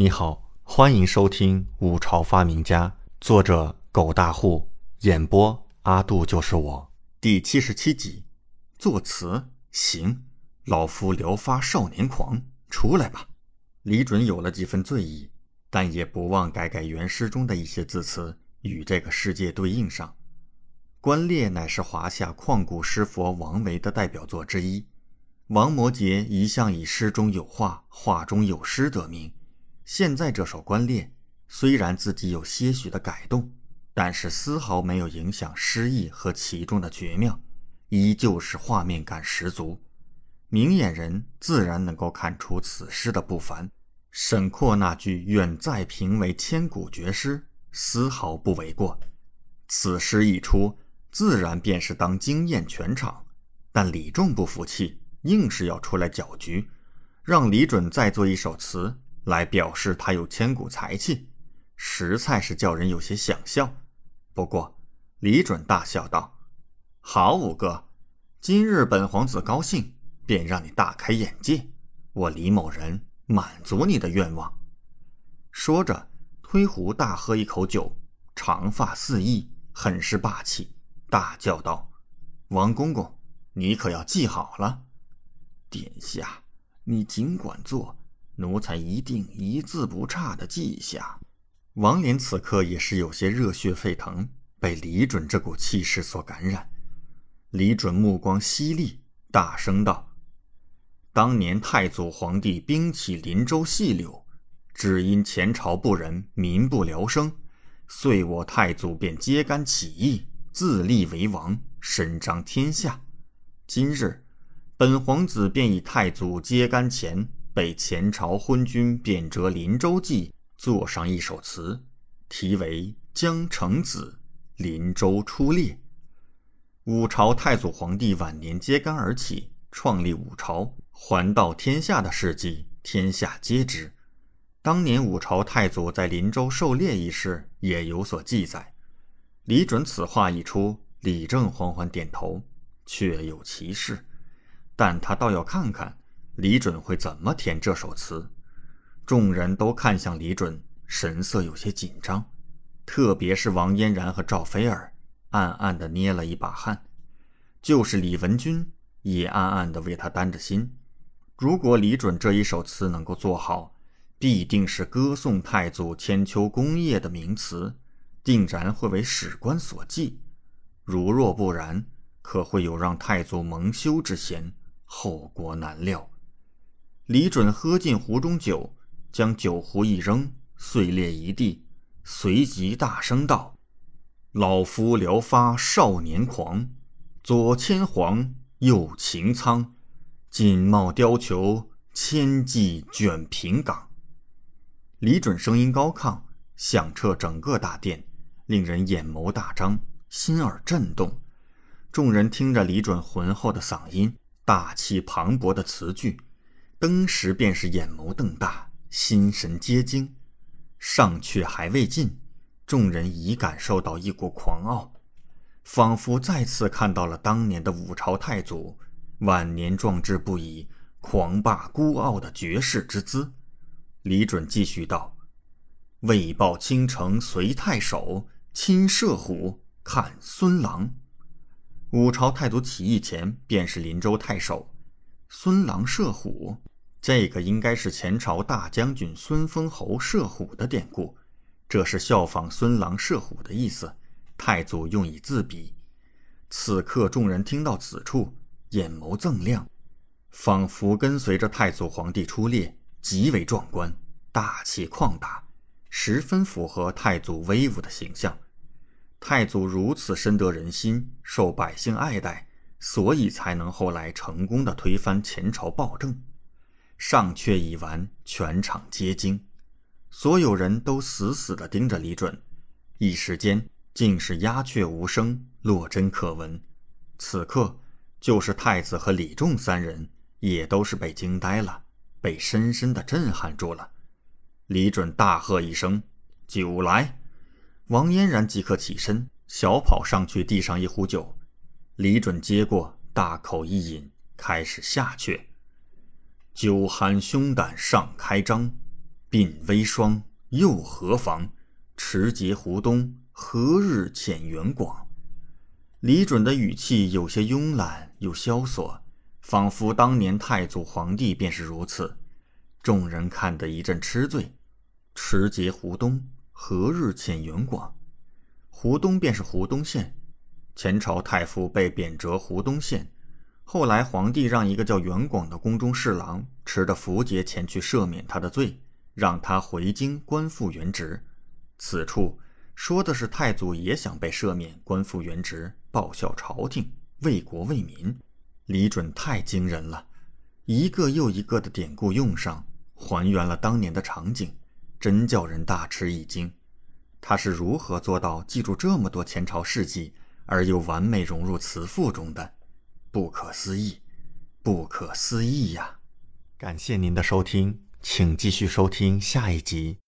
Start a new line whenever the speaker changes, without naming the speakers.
你好，欢迎收听《五朝发明家》，作者狗大户，演播阿杜就是我，第七十七集。作词行，老夫聊发少年狂，出来吧。李准有了几分醉意，但也不忘改改原诗中的一些字词，与这个世界对应上。观猎乃是华夏旷古诗佛王维的代表作之一，王摩诘一向以诗中有画，画中有诗得名。现在这首《观猎》，虽然自己有些许的改动，但是丝毫没有影响诗意和其中的绝妙，依旧是画面感十足。明眼人自然能够看出此诗的不凡。沈括那句“远在评为千古绝诗”，丝毫不为过。此诗一出，自然便是当惊艳全场。但李仲不服气，硬是要出来搅局，让李准再做一首词。来表示他有千古才气，实在是叫人有些想笑。不过李准大笑道：“好五哥，今日本皇子高兴，便让你大开眼界。我李某人满足你的愿望。”说着，推壶大喝一口酒，长发四溢，很是霸气，大叫道：“王公公，你可要记好了！
殿下，你尽管做。”奴才一定一字不差的记下。
王莲此刻也是有些热血沸腾，被李准这股气势所感染。李准目光犀利，大声道：“当年太祖皇帝兵起林州细柳，只因前朝不仁，民不聊生，遂我太祖便揭竿起义，自立为王，伸张天下。今日，本皇子便以太祖揭竿前。”被前朝昏君贬谪林州记，作上一首词，题为《江城子·林州出猎》。五朝太祖皇帝晚年揭竿而起，创立五朝，环道天下的事迹，天下皆知。当年五朝太祖在林州狩猎一事也有所记载。李准此话一出，李正缓缓点头，确有其事，但他倒要看看。李准会怎么填这首词？众人都看向李准，神色有些紧张，特别是王嫣然和赵菲儿，暗暗地捏了一把汗。就是李文君也暗暗地为他担着心。如果李准这一首词能够做好，必定是歌颂太祖千秋功业的名词，定然会为史官所记。如若不然，可会有让太祖蒙羞之嫌，后果难料。李准喝尽壶中酒，将酒壶一扔，碎裂一地，随即大声道：“老夫聊发少年狂，左牵黄，右擎苍，锦帽貂裘，千骑卷平冈。”李准声音高亢，响彻整个大殿，令人眼眸大张，心耳震动。众人听着李准浑厚的嗓音，大气磅礴的词句。登时便是眼眸瞪大，心神皆惊。尚却还未尽，众人已感受到一股狂傲，仿佛再次看到了当年的五朝太祖，晚年壮志不已、狂霸孤傲的绝世之姿。李准继续道：“为报倾城随太守，亲射虎看孙郎。五朝太祖起义前便是林州太守，孙郎射虎。”这个应该是前朝大将军孙封侯射虎的典故，这是效仿孙郎射虎的意思。太祖用以自比。此刻众人听到此处，眼眸锃亮，仿佛跟随着太祖皇帝出猎，极为壮观、大气旷达，十分符合太祖威武的形象。太祖如此深得人心，受百姓爱戴，所以才能后来成功的推翻前朝暴政。上阙已完，全场皆惊，所有人都死死地盯着李准，一时间竟是鸦雀无声，落针可闻。此刻，就是太子和李仲三人也都是被惊呆了，被深深地震撼住了。李准大喝一声：“酒来！”王嫣然即刻起身，小跑上去递上一壶酒。李准接过，大口一饮，开始下阙。酒酣胸胆尚开张，鬓微霜又何妨？持节湖东，何日遣元广？李准的语气有些慵懒又萧索，仿佛当年太祖皇帝便是如此。众人看得一阵痴醉。持节湖东，何日遣元广？湖东便是湖东县，前朝太傅被贬谪湖东县。后来，皇帝让一个叫袁广的宫中侍郎持着符节前去赦免他的罪，让他回京官复原职。此处说的是太祖也想被赦免，官复原职，报效朝廷，为国为民。李准太惊人了，一个又一个的典故用上，还原了当年的场景，真叫人大吃一惊。他是如何做到记住这么多前朝事迹，而又完美融入词赋中的？不可思议，不可思议呀！感谢您的收听，请继续收听下一集。